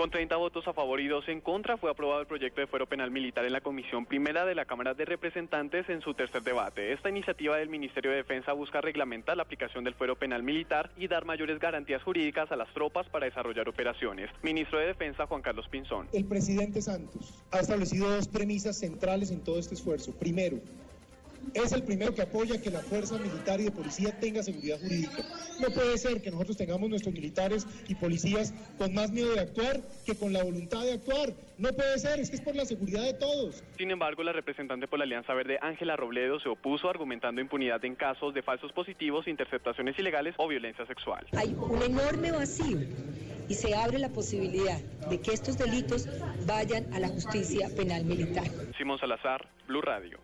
Con 30 votos a favor y 2 en contra, fue aprobado el proyecto de fuero penal militar en la Comisión Primera de la Cámara de Representantes en su tercer debate. Esta iniciativa del Ministerio de Defensa busca reglamentar la aplicación del fuero penal militar y dar mayores garantías jurídicas a las tropas para desarrollar operaciones. Ministro de Defensa Juan Carlos Pinzón. El presidente Santos ha establecido dos premisas centrales en todo este esfuerzo. Primero, es el primero que apoya que la fuerza militar y de policía tenga seguridad jurídica. No puede ser que nosotros tengamos nuestros militares y policías con más miedo de actuar que con la voluntad de actuar. No puede ser, es que es por la seguridad de todos. Sin embargo, la representante por la Alianza Verde, Ángela Robledo, se opuso argumentando impunidad en casos de falsos positivos, interceptaciones ilegales o violencia sexual. Hay un enorme vacío y se abre la posibilidad de que estos delitos vayan a la justicia penal militar. Simón Salazar, Blue Radio.